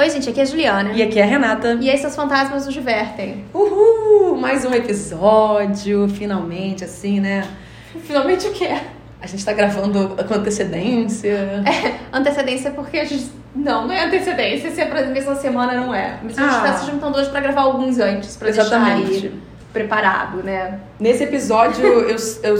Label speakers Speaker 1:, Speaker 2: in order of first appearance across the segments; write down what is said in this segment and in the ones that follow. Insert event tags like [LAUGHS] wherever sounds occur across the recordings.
Speaker 1: Oi, gente, aqui é a Juliana.
Speaker 2: E aqui é a Renata.
Speaker 1: E esses fantasmas nos divertem.
Speaker 2: Uhul! Mais um episódio, finalmente, assim, né?
Speaker 1: Finalmente o quê?
Speaker 2: A gente tá gravando com antecedência.
Speaker 1: É, antecedência porque a gente. Não, não é antecedência. Se é pra mesma semana, não é. Mas a gente
Speaker 2: Ah.
Speaker 1: tá se juntando hoje pra gravar alguns antes, pra
Speaker 2: Exatamente.
Speaker 1: deixar aí preparado, né?
Speaker 2: Nesse episódio, eu, eu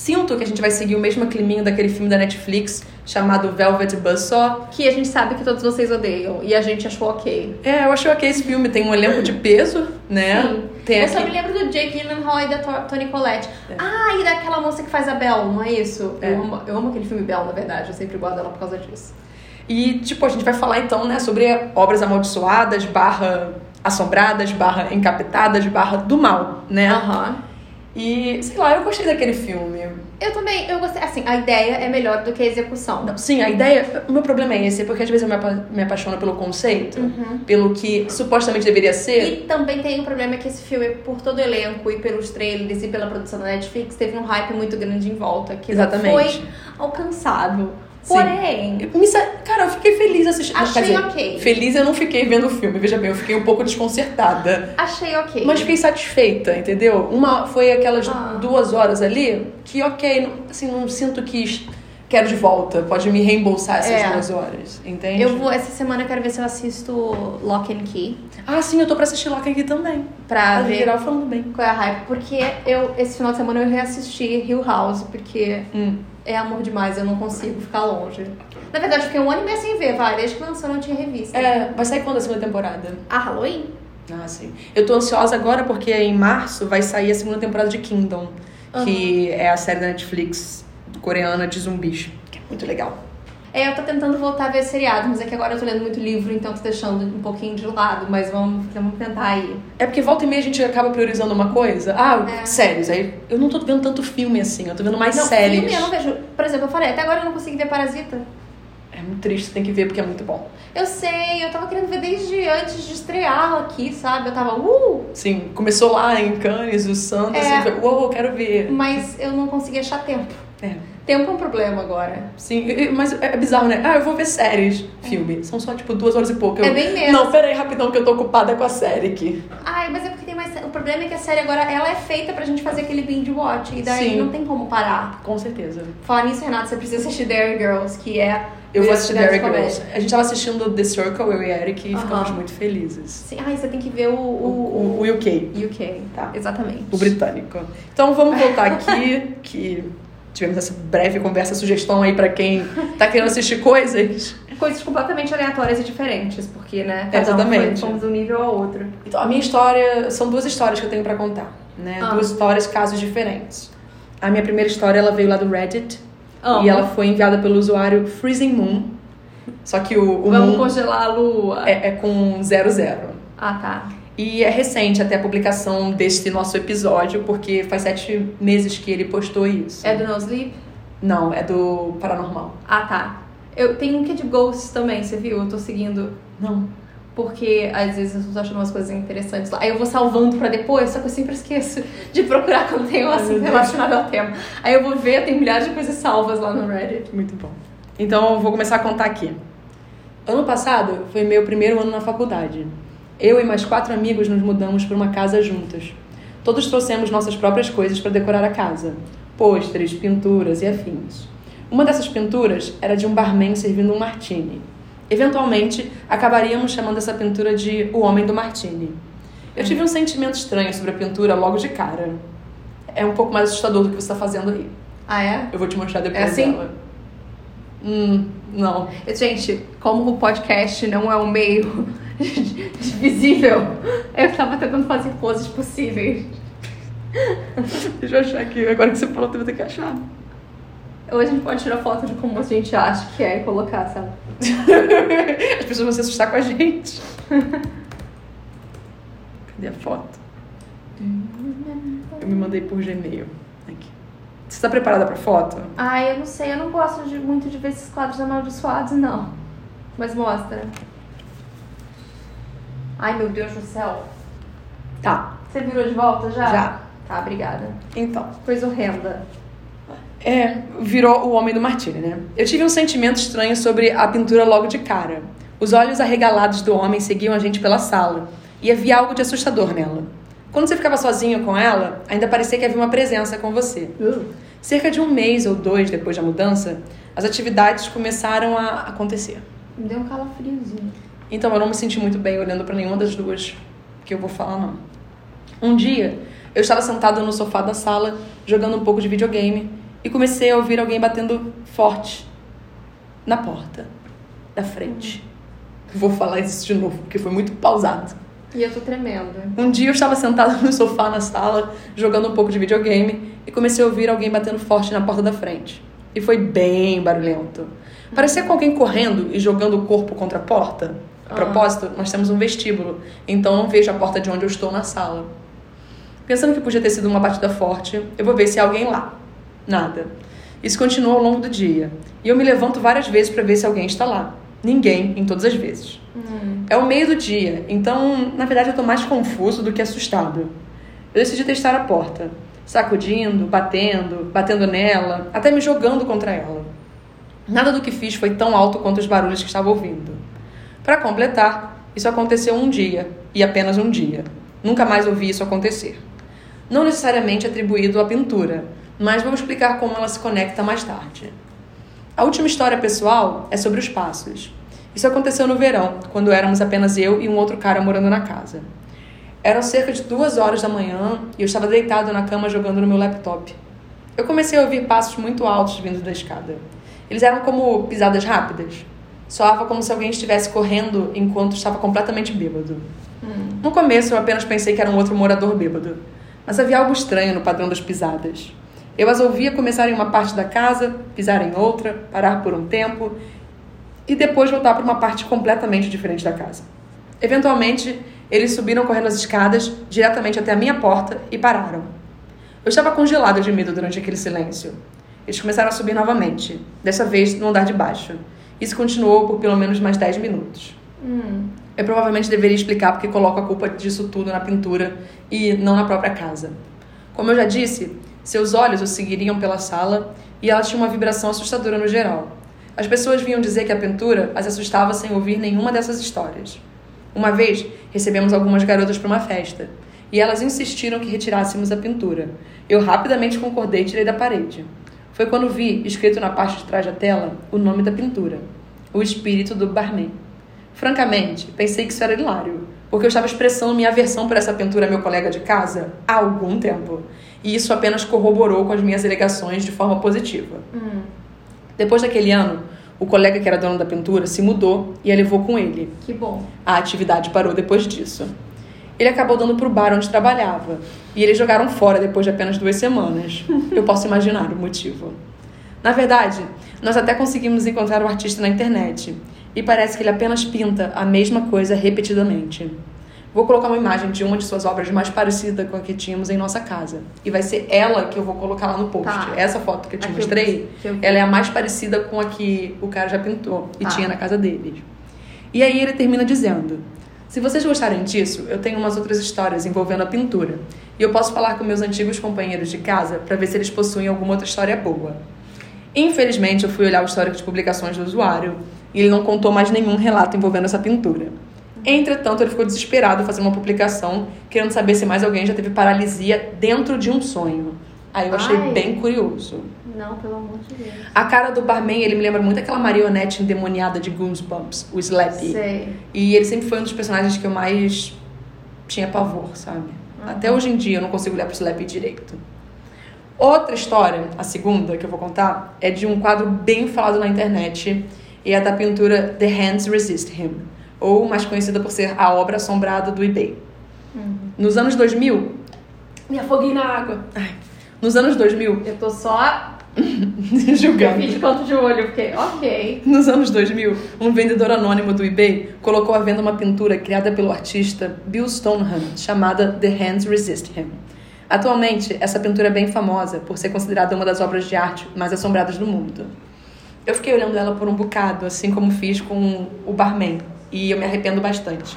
Speaker 2: sinto que a gente vai seguir o mesmo climinho daquele filme da Netflix chamado Velvet Buzzsaw.
Speaker 1: Que a gente sabe que todos vocês odeiam. E a gente achou ok.
Speaker 2: É, eu achei ok esse filme. Tem um elenco de peso, né?
Speaker 1: Sim.
Speaker 2: Tem
Speaker 1: eu
Speaker 2: aqui...
Speaker 1: só me lembro do Jake Gyllenhaal e da To- Toni Collette.
Speaker 2: É.
Speaker 1: Ah, e daquela moça que faz a Belle, não é isso?
Speaker 2: É.
Speaker 1: Eu, amo, eu amo aquele filme Belle, na verdade. Eu sempre guardo ela por causa disso.
Speaker 2: E, tipo, a gente vai falar então, né, sobre obras amaldiçoadas, barra assombradas, barra encapetadas, barra do mal, né?
Speaker 1: Aham.
Speaker 2: E, sei lá, eu gostei daquele filme.
Speaker 1: Eu também, eu gostei. Assim, a ideia é melhor do que a execução.
Speaker 2: Não, sim, a ideia. O meu problema é esse, porque às vezes eu me, apa- me apaixono pelo conceito,
Speaker 1: Uhum.
Speaker 2: pelo que supostamente deveria ser.
Speaker 1: E também tem um problema que esse filme, por todo o elenco e pelos trailers e pela produção da Netflix, teve um hype muito grande em volta, que
Speaker 2: Exatamente.
Speaker 1: foi alcançado. Porém,
Speaker 2: me sa- Cara, eu fiquei feliz assistindo.
Speaker 1: Achei
Speaker 2: Quer dizer,
Speaker 1: ok.
Speaker 2: Feliz eu não fiquei vendo o filme, veja bem, eu fiquei um pouco desconcertada.
Speaker 1: achei ok.
Speaker 2: Mas fiquei satisfeita, entendeu? Uma foi aquelas
Speaker 1: Ah.
Speaker 2: duas horas ali que, ok, não- assim, não sinto que quero de volta. Pode me reembolsar essas
Speaker 1: É.
Speaker 2: duas horas, entende?
Speaker 1: eu vou, essa semana eu quero ver se eu assisto Lock and Key
Speaker 2: Ah, sim, eu tô pra assistir Loki aqui também.
Speaker 1: pra
Speaker 2: A
Speaker 1: ver
Speaker 2: geral falando bem.
Speaker 1: qual é a hype. Porque eu, esse final de semana eu reassisti Hill House, porque
Speaker 2: Hum.
Speaker 1: É amor demais, eu não consigo ficar longe. Na verdade, eu fiquei um ano e meio sem ver, vai, desde que lançou não tinha revista.
Speaker 2: É, vai sair quando a segunda temporada?
Speaker 1: A Halloween?
Speaker 2: Ah, sim. Eu tô ansiosa agora porque em março vai sair a segunda temporada de Kingdom, que é a série da Netflix coreana de zumbis, que é muito legal.
Speaker 1: É, eu tô tentando voltar a ver seriado, mas é que agora eu tô lendo muito livro, então tô deixando um pouquinho de lado, mas vamos, vamos tentar aí.
Speaker 2: É porque volta e meia a gente acaba priorizando uma coisa. Ah,
Speaker 1: É.
Speaker 2: séries. Aí eu não tô vendo tanto filme assim, eu tô vendo mais
Speaker 1: não,
Speaker 2: séries.
Speaker 1: filme eu não vejo. Por exemplo, eu falei, até agora eu não consegui ver Parasita.
Speaker 2: É muito triste, você tem que ver porque é muito bom.
Speaker 1: Eu sei, eu tava querendo ver desde antes de estrear aqui, sabe? Eu tava, uh!
Speaker 2: Sim, começou lá em Cannes, o Santos,
Speaker 1: É.
Speaker 2: foi, uou, quero ver.
Speaker 1: Mas eu não consegui achar tempo.
Speaker 2: É.
Speaker 1: Tempo é um problema agora.
Speaker 2: Sim, mas é bizarro, né? Ah, eu vou ver séries, filme. São só, tipo, duas horas e pouco. Eu,
Speaker 1: É bem menos.
Speaker 2: Não, peraí, rapidão, que eu tô ocupada com a série aqui.
Speaker 1: Ai, mas é porque tem mais. O problema é que a série agora ela é feita pra gente fazer aquele binge watch. E daí
Speaker 2: Sim.
Speaker 1: não tem como parar.
Speaker 2: Com certeza.
Speaker 1: Falar nisso, Renato, você precisa assistir Derry Girls, que é.
Speaker 2: Eu vou assistir
Speaker 1: Comédia.
Speaker 2: Girls. A gente tava assistindo The Circle, eu e Eric, e
Speaker 1: Aham.
Speaker 2: ficamos muito felizes.
Speaker 1: Sim, ai, você tem que ver o,
Speaker 2: O,
Speaker 1: o,
Speaker 2: o, UK,
Speaker 1: UK, tá? Exatamente.
Speaker 2: o britânico. Então vamos voltar aqui, [LAUGHS] que tivemos essa breve conversa, sugestão aí pra quem tá querendo assistir coisas.
Speaker 1: Coisas completamente aleatórias e diferentes, porque, né? Cada
Speaker 2: Exatamente.
Speaker 1: Um foi, fomos de um nível ao outro.
Speaker 2: Então, a minha história, são duas histórias que eu tenho pra contar, né?
Speaker 1: Ah.
Speaker 2: Duas histórias, casos diferentes. A minha primeira história, ela veio lá do Reddit, e ela foi enviada pelo usuário Freezing Moon, só que o, o
Speaker 1: Vamos
Speaker 2: Moon
Speaker 1: congelar a lua.
Speaker 2: é, é com zero zero.
Speaker 1: Ah, tá.
Speaker 2: E é recente até a publicação deste nosso episódio, porque faz sete meses que ele postou isso.
Speaker 1: É do No Sleep?
Speaker 2: Não, é do Paranormal.
Speaker 1: Ah, tá. Eu tenho um que é de Ghosts também, você viu? Eu tô seguindo.
Speaker 2: Não.
Speaker 1: Porque às vezes eu tô achando umas coisas interessantes lá. Aí eu vou salvando pra depois, só que eu sempre esqueço [LAUGHS] de procurar quando tem um assunto relacionado ao tema. Aí eu vou ver, tem milhares de coisas salvas lá no Reddit.
Speaker 2: Muito bom. Então eu vou começar a contar aqui. Ano passado foi meu primeiro ano na faculdade. Eu e mais quatro amigos nos mudamos para uma casa juntas. Todos trouxemos nossas próprias coisas para decorar a casa: pôsteres, pinturas e afins. Uma dessas pinturas era de um barman servindo um martini. Eventualmente, acabaríamos chamando essa pintura de O Homem do Martini. Eu tive um sentimento estranho sobre a pintura logo de cara. É um pouco mais assustador do que você está fazendo aí.
Speaker 1: Ah, é?
Speaker 2: Eu vou te mostrar depois
Speaker 1: É assim?
Speaker 2: dela. Hum, não.
Speaker 1: Gente, como o podcast não é um meio [LAUGHS] visível, eu tava tentando fazer poses possíveis.
Speaker 2: Deixa eu achar aqui. Agora que você falou, eu vou ter que achar.
Speaker 1: Hoje a gente pode tirar foto de como a gente acha que é e colocar, sabe? [LAUGHS]
Speaker 2: As pessoas vão se assustar com a gente. [LAUGHS] Cadê a foto? Eu me mandei por Gmail. Aqui. Você tá preparada pra foto?
Speaker 1: Ai, eu não sei, eu não gosto de- muito de ver esses quadros amaldiçoados, não. Mas mostra. Ai, meu Deus do céu.
Speaker 2: Tá.
Speaker 1: Você virou de volta já?
Speaker 2: Já.
Speaker 1: Tá, obrigada.
Speaker 2: Então.
Speaker 1: Coisa horrenda.
Speaker 2: É, virou o Homem do Martini, né? Eu tive um sentimento estranho sobre a pintura logo de cara. Os olhos arregalados do homem seguiam a gente pela sala, e havia algo de assustador nela. Quando você ficava sozinho com ela, ainda parecia que havia uma presença com você.
Speaker 1: Uh.
Speaker 2: Cerca de um mês ou dois depois da mudança, as atividades começaram a acontecer.
Speaker 1: Me deu um calafriozinho.
Speaker 2: Então eu não me senti muito bem olhando para nenhuma das duas que eu vou falar, não. Um dia, eu estava sentada no sofá da sala, jogando um pouco de videogame, e comecei a ouvir alguém batendo forte na porta da frente. Vou falar isso de novo, porque foi muito pausado.
Speaker 1: E eu tô tremendo.
Speaker 2: Um dia eu estava sentada no sofá na sala, jogando um pouco de videogame, e comecei a ouvir alguém batendo forte na porta da frente. E foi bem barulhento. Parecia com alguém correndo e jogando o corpo contra a porta. A propósito, nós temos um vestíbulo, então não vejo a porta de onde eu estou na sala. Pensando que podia ter sido uma batida forte, eu vou ver se há alguém lá. Nada. Isso continuou ao longo do dia. E eu me levanto várias vezes para ver se alguém está lá. Ninguém, em todas as vezes.
Speaker 1: Hum.
Speaker 2: É o meio do dia, então, na verdade, eu tô mais confuso do que assustado. Eu decidi testar a porta, sacudindo, batendo, batendo nela, até me jogando contra ela. Nada do que fiz foi tão alto quanto os barulhos que estava ouvindo. Para completar, isso aconteceu um dia, e apenas um dia. Nunca mais ouvi isso acontecer. Não necessariamente atribuído à pintura, mas vou explicar como ela se conecta mais tarde. A última história pessoal é sobre os passos. Isso aconteceu no verão, quando éramos apenas eu e um outro cara morando na casa. Eram cerca de duas horas da manhã e eu estava deitado na cama jogando no meu laptop. Eu comecei a ouvir passos muito altos vindo da escada. Eles eram como pisadas rápidas. Soava como se alguém estivesse correndo enquanto estava completamente bêbado.
Speaker 1: Hum.
Speaker 2: No começo eu apenas pensei que era um outro morador bêbado, mas havia algo estranho no padrão das pisadas. Eu as ouvia começar em uma parte da casa, pisar em outra, parar por um tempo e depois voltar para uma parte completamente diferente da casa. Eventualmente, eles subiram correndo as escadas diretamente até a minha porta e pararam. Eu estava congelado de medo durante aquele silêncio. Eles começaram a subir novamente, dessa vez no andar de baixo. Isso continuou por pelo menos mais 10 minutos.
Speaker 1: Hum.
Speaker 2: Eu provavelmente deveria explicar porque coloco a culpa disso tudo na pintura e não na própria casa. Como eu já disse, seus olhos o seguiriam pela sala e ela tinha uma vibração assustadora no geral. As pessoas vinham dizer que a pintura as assustava sem ouvir nenhuma dessas histórias. Uma vez, recebemos algumas garotas para uma festa e elas insistiram que retirássemos a pintura. Eu rapidamente concordei e tirei da parede. Foi quando vi, escrito na parte de trás da tela, o nome da pintura: O Espírito do Barman. Francamente, pensei que isso era hilário, porque eu estava expressando minha aversão por essa pintura a meu colega de casa há algum tempo. E isso apenas corroborou com as minhas alegações de forma positiva.
Speaker 1: Hum.
Speaker 2: Depois daquele ano, o colega que era dono da pintura se mudou e a levou com ele.
Speaker 1: Que bom.
Speaker 2: A atividade parou depois disso. Ele acabou dando pro bar onde trabalhava. E eles jogaram fora depois de apenas duas semanas. [LAUGHS] Eu posso imaginar o motivo. Na verdade, nós até conseguimos encontrar o artista na internet. E parece que ele apenas pinta a mesma coisa repetidamente. Vou colocar uma imagem de uma de suas obras mais parecida com a que tínhamos em nossa casa. E vai ser ela que eu vou colocar lá no post.
Speaker 1: Tá.
Speaker 2: Essa foto que eu te
Speaker 1: Aqui
Speaker 2: mostrei,
Speaker 1: eu
Speaker 2: ela é a mais parecida com a que o cara já pintou e
Speaker 1: Tá.
Speaker 2: tinha na casa deles. E aí ele termina dizendo: Se vocês gostarem disso, eu tenho umas outras histórias envolvendo a pintura. E eu posso falar com meus antigos companheiros de casa para ver se eles possuem alguma outra história boa. Infelizmente, eu fui olhar o histórico de publicações do usuário e ele não contou mais nenhum relato envolvendo essa pintura. Entretanto, ele ficou desesperado fazendo uma publicação, querendo saber se mais alguém já teve paralisia dentro de um sonho. Aí eu achei
Speaker 1: Ai.
Speaker 2: bem curioso.
Speaker 1: Não, pelo amor de Deus.
Speaker 2: A cara do barman, ele me lembra muito aquela marionete endemoniada de Goosebumps, o Slappy.
Speaker 1: Sei.
Speaker 2: E ele sempre foi um dos personagens que eu mais tinha pavor, sabe? Até hoje em dia eu não consigo olhar pro Slappy direito. Outra história, a segunda que eu vou contar, é de um quadro bem falado na internet e é da pintura The Hands Resist Him, ou mais conhecida por ser a obra assombrada do eBay. Nos anos 2000, me afoguei na água. Ai. Nos anos 2000,
Speaker 1: Eu tô só. Eu [LAUGHS]
Speaker 2: julgando.
Speaker 1: fiz de canto de olho, porque, ok.
Speaker 2: Nos anos 2000, um vendedor anônimo do eBay colocou à venda uma pintura criada pelo artista Bill Stoneham, chamada The Hands Resist Him. Atualmente, essa pintura é bem famosa por ser considerada uma das obras de arte mais assombradas do mundo. Eu fiquei olhando ela por um bocado, assim como fiz com o barman, e eu me arrependo bastante.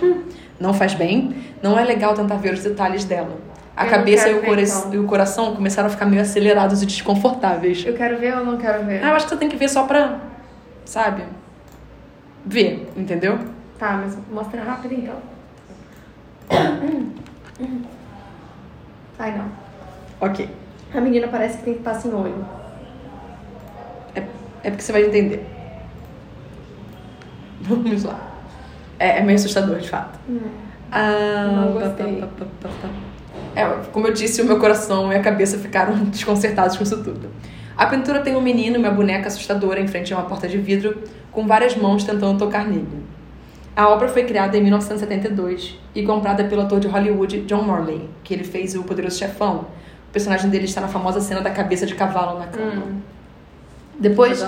Speaker 2: Não faz bem, não é legal tentar ver os detalhes dela. A
Speaker 1: Eu
Speaker 2: cabeça e o,
Speaker 1: ver, então.
Speaker 2: e o coração começaram a ficar meio acelerados e desconfortáveis.
Speaker 1: Eu quero ver ou não quero ver?
Speaker 2: Ah, eu acho que você tem que ver só pra, sabe, ver, entendeu?
Speaker 1: Tá, mas mostra rápido então. Ai, não.
Speaker 2: Ok.
Speaker 1: A menina parece que tem que estar sem olho.
Speaker 2: É, é porque você vai entender. [LAUGHS] Vamos lá. É, é meio assustador, de fato. Ah,
Speaker 1: Não gostei.
Speaker 2: pá, pá, pá. É, como eu disse, o meu coração e a cabeça ficaram [LAUGHS] desconcertados com isso tudo. A pintura tem um menino e uma boneca assustadora em frente a uma porta de vidro, com várias mãos tentando tocar nele. A obra foi criada em 1972 e comprada pelo ator de Hollywood John Morley, que ele fez o Poderoso Chefão. O personagem dele está na famosa cena da cabeça de cavalo na cama.
Speaker 1: Hum.
Speaker 2: Depois,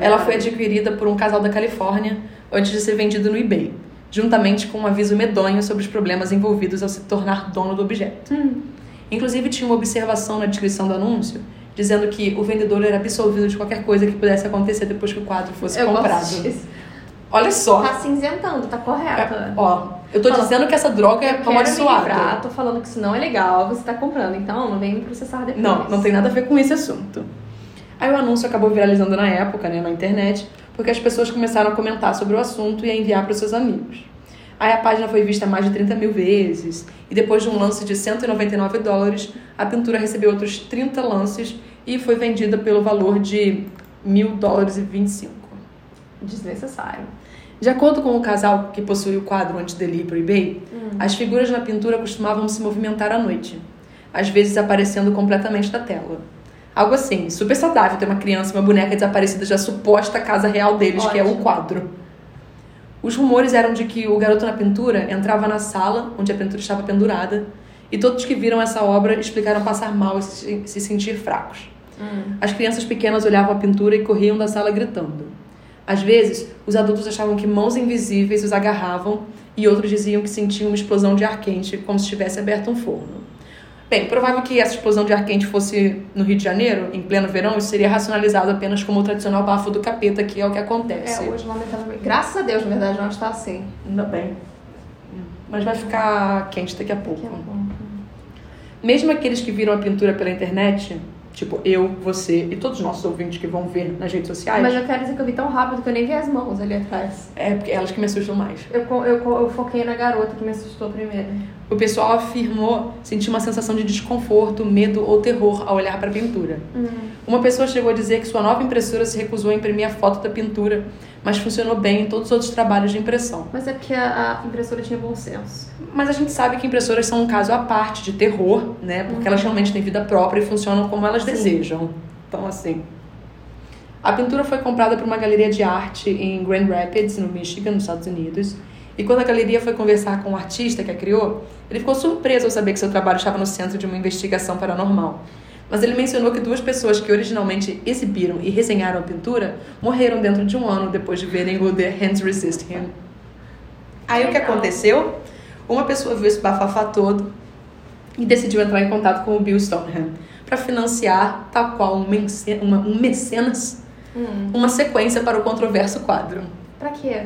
Speaker 2: ela foi adquirida por um casal da Califórnia antes de ser vendido no eBay, juntamente com um aviso medonho sobre os problemas envolvidos ao se tornar dono do objeto.
Speaker 1: Hum.
Speaker 2: Inclusive, tinha uma observação na descrição do anúncio dizendo que o vendedor era absolvido de qualquer coisa que pudesse acontecer depois que o quadro fosse
Speaker 1: Eu
Speaker 2: comprado. Olha só.
Speaker 1: Tá cinzentando, tá correto.
Speaker 2: É, ó, eu tô dizendo que essa droga é
Speaker 1: Eu quero me livrar,
Speaker 2: amaldiçoada.
Speaker 1: tô falando que isso não é legal, você tá comprando, então não vem me processar depois.
Speaker 2: Não, não tem nada a ver com esse assunto. Aí o anúncio acabou viralizando na época, né, na internet, porque as pessoas começaram a comentar sobre o assunto e a enviar para os seus amigos. Aí a página foi vista mais de 30 mil vezes, e depois de um lance de 199 dólares, a pintura recebeu outros 30 lances e foi vendida pelo valor de mil dólares e 25.
Speaker 1: Desnecessário.
Speaker 2: De acordo com o casal que possui o quadro antes dele ir para o eBay, as figuras na pintura costumavam se movimentar à noite, às vezes aparecendo completamente da tela. Algo assim, super saudável ter uma criança e uma boneca desaparecida da suposta casa real deles, que é o
Speaker 1: Ótimo.
Speaker 2: quadro. Os rumores eram de que o garoto na pintura entrava na sala onde a pintura estava pendurada e todos que viram essa obra explicaram passar mal e se, se sentir fracos. As crianças pequenas olhavam a pintura e corriam da sala gritando. Às vezes, os adultos achavam que mãos invisíveis os agarravam e outros diziam que sentiam uma explosão de ar quente, como se tivesse aberto um forno. Bem, provável que essa explosão de ar quente fosse no Rio de Janeiro, em pleno verão, isso seria racionalizado apenas como o tradicional bafo do capeta, que é o que acontece.
Speaker 1: É, hoje, lamentavelmente. Graças a Deus, na verdade, não está assim.
Speaker 2: Ainda bem. Mas vai ficar quente daqui a pouco.
Speaker 1: Que é bom.
Speaker 2: Mesmo aqueles que viram a pintura pela internet, tipo eu, você e todos os nossos ouvintes que vão ver nas redes sociais,
Speaker 1: Mas eu quero dizer que eu vi tão rápido que eu nem vi as mãos ali atrás.
Speaker 2: é porque elas que me assustam mais.
Speaker 1: Eu, eu, eu foquei na garota que me assustou primeiro.
Speaker 2: O pessoal afirmou sentir uma sensação de desconforto, medo ou terror ao olhar para a pintura. Uma pessoa chegou a dizer que sua nova impressora se recusou a imprimir a foto da pintura, mas funcionou bem em todos os outros trabalhos de impressão.
Speaker 1: Mas é porque a, a impressora tinha bom senso.
Speaker 2: Mas a gente sabe que impressoras são um caso à parte de terror, né? Porque elas realmente têm vida própria e funcionam como elas
Speaker 1: Sim.
Speaker 2: desejam. Então, assim. A pintura foi comprada por uma galeria de arte em Grand Rapids, no Michigan, nos Estados Unidos. E quando a galeria foi conversar com o artista que a criou, ele ficou surpreso ao saber que seu trabalho estava no centro de uma investigação paranormal. Mas ele mencionou que duas pessoas que originalmente exibiram e resenharam a pintura morreram dentro de um ano depois de verem o The Hands Resist Him. Aí o que aconteceu? Uma pessoa viu esse bafafá todo e decidiu entrar em contato com o Bill Stoneham para financiar, tal qual um, mence- uma- um mecenas,
Speaker 1: Hum.
Speaker 2: uma sequência para o controverso quadro.
Speaker 1: Pra quê?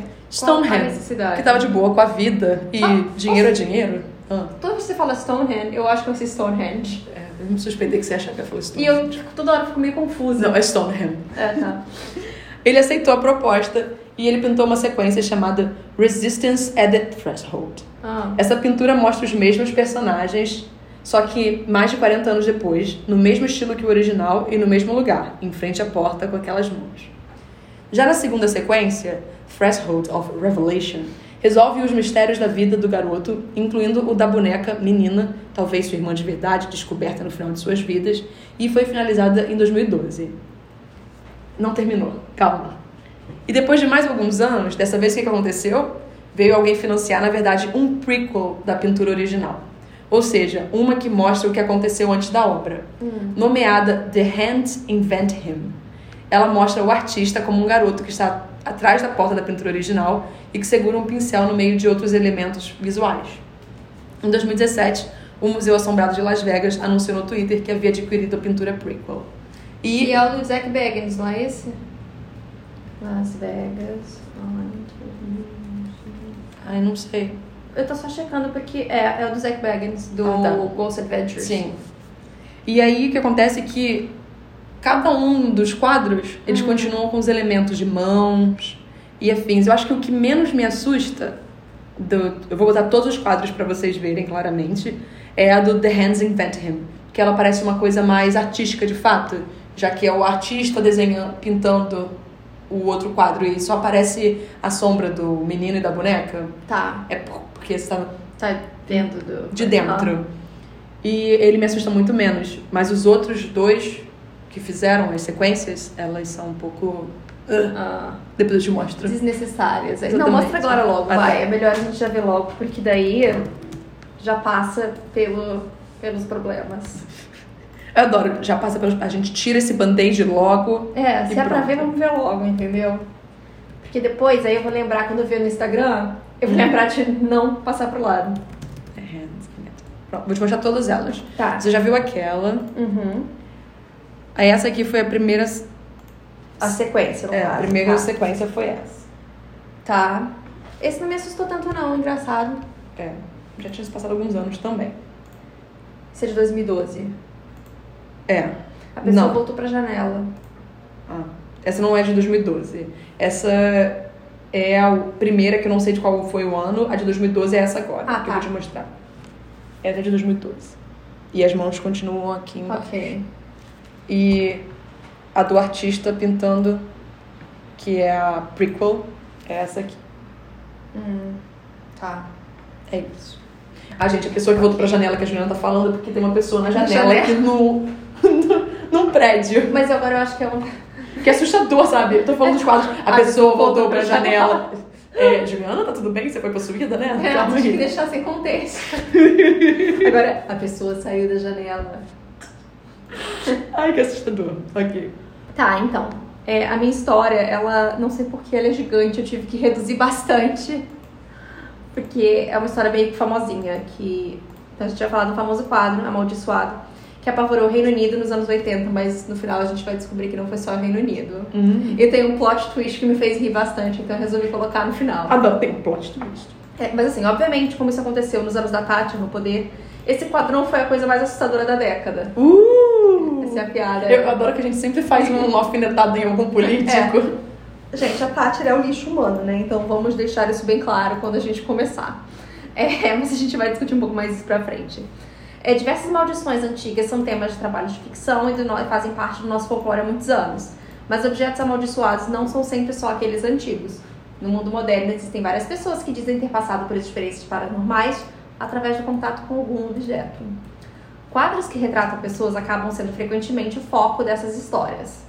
Speaker 1: Necessidade?
Speaker 2: que tava de boa com a vida e
Speaker 1: Ah,
Speaker 2: dinheiro é
Speaker 1: posso-
Speaker 2: dinheiro. Ah,
Speaker 1: Toda vez que você fala Stonehenge, eu acho que vai ser Stonehenge.
Speaker 2: é, eu me suspeitei que você achava que eu falei
Speaker 1: E
Speaker 2: Stoneham.
Speaker 1: eu, tipo, toda hora fico meio confusa.
Speaker 2: Não, é Stoneham.
Speaker 1: É, tá. [LAUGHS]
Speaker 2: Ele aceitou a proposta e ele pintou uma sequência chamada Resistance at the Threshold.
Speaker 1: Ah.
Speaker 2: Essa pintura mostra os mesmos personagens, só que mais de 40 anos depois, no mesmo estilo que o original e no mesmo lugar, em frente à porta com aquelas mãos. Já na segunda sequência, Threshold of Revelation, resolve os mistérios da vida do garoto, incluindo o da boneca menina, talvez sua irmã de verdade, descoberta no final de suas vidas, e foi finalizada em 2012. Não terminou, calma. E depois de mais alguns anos, dessa vez o que aconteceu? Veio alguém financiar, na verdade, um prequel da pintura original. Ou seja, uma que mostra o que aconteceu antes da obra. Nomeada The Hands Invent Him. Ela mostra o artista como um garoto que está atrás da porta da pintura original e que segura um pincel no meio de outros elementos visuais. Em 2017, o Museu Assombrado de Las Vegas anunciou no Twitter que havia adquirido a pintura prequel.
Speaker 1: E
Speaker 2: E
Speaker 1: é o do Zack Bagans, não é esse? Las Vegas.
Speaker 2: Ai, não sei.
Speaker 1: Eu tô só checando porque é, é o do Zack Bagans, do
Speaker 2: Ah, tá.
Speaker 1: Ghost Adventures.
Speaker 2: Sim. E aí o que acontece é que cada um dos quadros, eles continuam com os elementos de mãos, e afins. Eu acho que o que menos me assusta, do, eu vou botar todos os quadros para vocês verem claramente, é a do The Hands Invent Him, que ela parece uma coisa mais artística de fato, já que é o artista desenhando, pintando o outro quadro e só aparece a sombra do menino e da boneca.
Speaker 1: Tá.
Speaker 2: É por- porque está
Speaker 1: Tá dentro do.
Speaker 2: de dentro. E ele me assusta muito menos. Mas os outros dois que fizeram as sequências, elas são um pouco. Uh,
Speaker 1: Ah,
Speaker 2: depois eu te mostro.
Speaker 1: desnecessárias. Não,
Speaker 2: Exatamente.
Speaker 1: mostra agora logo,
Speaker 2: Ah, tá.
Speaker 1: vai. É melhor a gente já ver logo, porque daí já passa pelo, pelos problemas.
Speaker 2: Eu adoro, já passa pelos. A gente tira esse band-aid logo.
Speaker 1: É, se é pra
Speaker 2: pronto.
Speaker 1: ver, vamos ver logo, entendeu? Porque depois, aí eu vou lembrar, quando eu ver no Instagram, eu vou lembrar de não passar pro lado.
Speaker 2: The hands. Pronto, vou te mostrar todas elas.
Speaker 1: Tá.
Speaker 2: Você já viu aquela.
Speaker 1: Uhum.
Speaker 2: Aí essa aqui foi a primeira.
Speaker 1: A sequência, no
Speaker 2: É, a
Speaker 1: caso.
Speaker 2: primeira
Speaker 1: tá.
Speaker 2: sequência foi essa.
Speaker 1: Tá. Esse não me assustou tanto não, engraçado.
Speaker 2: É. Já tinha se passado alguns anos também.
Speaker 1: Esse é de 2012.
Speaker 2: É.
Speaker 1: A pessoa
Speaker 2: Não.
Speaker 1: voltou pra janela.
Speaker 2: Ah, essa não é de 2012. Essa é a primeira, que eu não sei de qual foi o ano. A de 2012 é essa agora,
Speaker 1: Ah,
Speaker 2: que
Speaker 1: tá.
Speaker 2: eu vou te mostrar. Essa é de 2012. E as mãos continuam aqui embaixo.
Speaker 1: Ok.
Speaker 2: E a do artista pintando, que é a prequel, é essa aqui.
Speaker 1: Hum. Tá.
Speaker 2: É isso. Ah, gente, a pessoa que voltou pra janela que a Juliana tá falando é porque tem uma pessoa na janela,
Speaker 1: janela.
Speaker 2: aqui no, [LAUGHS] num prédio.
Speaker 1: Mas agora eu acho que é um...
Speaker 2: Que é assustador, sabe? Eu tô falando dos quadros. A,
Speaker 1: A
Speaker 2: pessoa voltou pra janela. É, Juliana, tá tudo bem? Você foi possuída, né?
Speaker 1: É,
Speaker 2: Calma
Speaker 1: tinha que
Speaker 2: aí.
Speaker 1: deixar sem contexto. [LAUGHS] Agora, a pessoa saiu da janela. [LAUGHS]
Speaker 2: Ai, que assustador. Ok.
Speaker 1: Tá, então. É, a minha história, ela, não sei porque ela é gigante, eu tive que reduzir bastante. Porque é uma história meio famosinha, que então, a gente já falado do famoso quadro, Amaldiçoado, que apavorou o Reino Unido nos anos 80, mas no final a gente vai descobrir que não foi só o Reino Unido.
Speaker 2: Hum.
Speaker 1: E tem um plot twist que me fez rir bastante, então eu resolvi colocar no final.
Speaker 2: Adoro, tem um plot twist.
Speaker 1: É, mas assim, obviamente, como isso aconteceu nos anos da Tati no poder, esse quadro não foi a coisa mais assustadora da década.
Speaker 2: Uh!
Speaker 1: É a piada.
Speaker 2: Eu adoro que a gente sempre faz [LAUGHS] uma alfinetada em algum político.
Speaker 1: Gente, a Tati é o lixo humano, né? Então vamos deixar isso bem claro quando a gente começar. É, [LAUGHS] mas a gente vai discutir um pouco mais isso pra frente. É, diversas maldições antigas são temas de trabalho de ficção e do fazem parte do nosso folclore há muitos anos. Mas objetos amaldiçoados não são sempre só aqueles antigos. No mundo moderno existem várias pessoas que dizem ter passado por experiências paranormais através do contato com algum objeto. Quadros que retratam pessoas acabam sendo frequentemente o foco dessas histórias.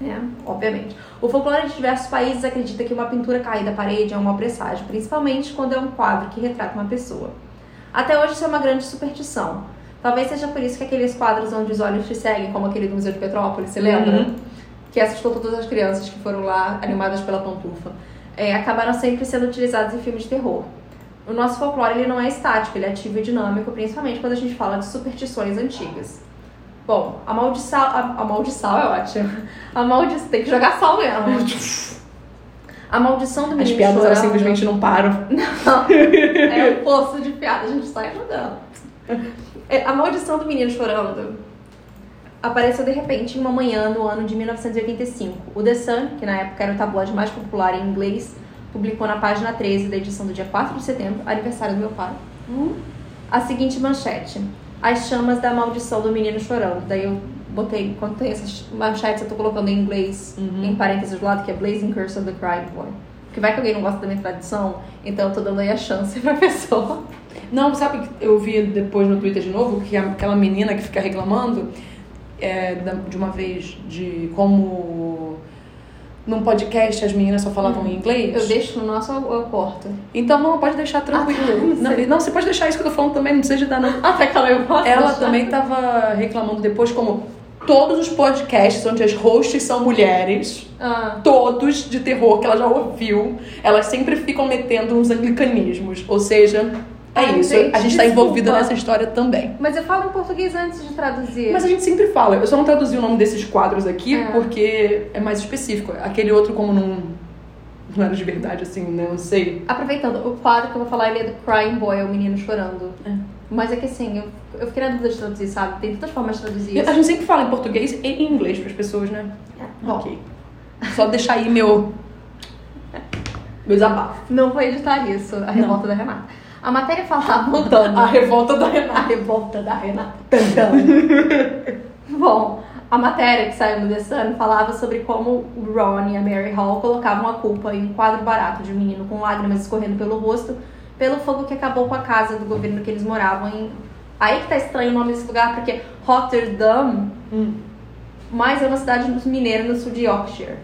Speaker 1: É, obviamente. O folclore de diversos países acredita que uma pintura caída da parede é um mau presságio, principalmente quando é um quadro que retrata uma pessoa. Até hoje isso é uma grande superstição. Talvez seja por isso que aqueles quadros onde os olhos te seguem, como aquele do Museu de Petrópolis, você lembra?
Speaker 2: Uhum.
Speaker 1: Que assustou todas as crianças que foram lá animadas pela pantufa. É, acabaram sempre sendo utilizados em filmes de terror. O nosso folclore ele não é estático, ele é ativo e dinâmico, principalmente quando a gente fala de superstições antigas. Bom, a maldição. A, a maldição é ótima. A maldição. Tem que jogar sal mesmo. [LAUGHS] A maldição do
Speaker 2: As
Speaker 1: menino
Speaker 2: piadas elas simplesmente não param. [LAUGHS]
Speaker 1: É um poço de piada, a gente sai ajudando. É, A maldição do menino chorando apareceu de repente em uma manhã no ano de 1985. O The Sun, que na época era o tabloide mais popular em inglês, publicou na página 13 da edição do dia 4 de setembro, aniversário do meu pai, a seguinte manchete: As chamas da maldição do menino chorando. Daí eu botei, quando tem essas manchetes, eu tô colocando em inglês,
Speaker 2: Uhum.
Speaker 1: em parênteses do lado, que é Blazing Curse of the Crying Boy. Porque vai que alguém não gosta da minha tradição, então eu tô dando aí a chance pra pessoa.
Speaker 2: Não, sabe que eu vi depois no Twitter de novo que aquela menina que fica reclamando é, de uma vez de como num podcast as meninas só falavam em inglês.
Speaker 1: Eu deixo no nosso ou eu corto?
Speaker 2: Então não, pode deixar tranquilo.
Speaker 1: Ah, tá, não
Speaker 2: não, você pode deixar isso que eu tô falando também, não precisa dar não.
Speaker 1: Até que ela eu posso
Speaker 2: Ela
Speaker 1: deixar?
Speaker 2: também tava reclamando depois como todos os podcasts onde as hosts são mulheres,
Speaker 1: Ah,
Speaker 2: todos de terror que ela já ouviu, elas sempre ficam metendo uns anglicanismos. Ou seja, é isso.
Speaker 1: gente,
Speaker 2: a gente tá
Speaker 1: desculpa.
Speaker 2: envolvida nessa história também.
Speaker 1: mas eu falo em português antes de traduzir.
Speaker 2: Mas a gente sempre fala. Eu só não traduzi o nome desses quadros aqui
Speaker 1: É.
Speaker 2: porque é mais específico. Aquele outro, como não, não era de verdade, assim, né? Não sei.
Speaker 1: Aproveitando, o quadro que eu vou falar ele é do Crying Boy, é o menino chorando.
Speaker 2: É.
Speaker 1: Mas é que assim, eu, eu fiquei na dúvida de traduzir, sabe? Tem tantas formas de traduzir isso.
Speaker 2: A gente sempre fala em português e em inglês para as pessoas, né?
Speaker 1: Bom,
Speaker 2: Ok. Só deixar aí meu. Meu desabafo.
Speaker 1: Não vou editar isso, a revolta da Renata. A matéria falava [LAUGHS]
Speaker 2: A revolta da
Speaker 1: A
Speaker 2: Renata.
Speaker 1: revolta da Renata. [LAUGHS] Bom, a matéria que saiu no The Sun falava sobre como o Ron e a Mary Hall colocavam a culpa em um quadro barato de um menino com lágrimas escorrendo pelo rosto pelo fogo que acabou com a casa do governo que eles moravam em. Aí que tá estranho o nome desse lugar, porque Rotterdam,
Speaker 2: Hum.
Speaker 1: mas é uma cidade mineira no sul de Yorkshire.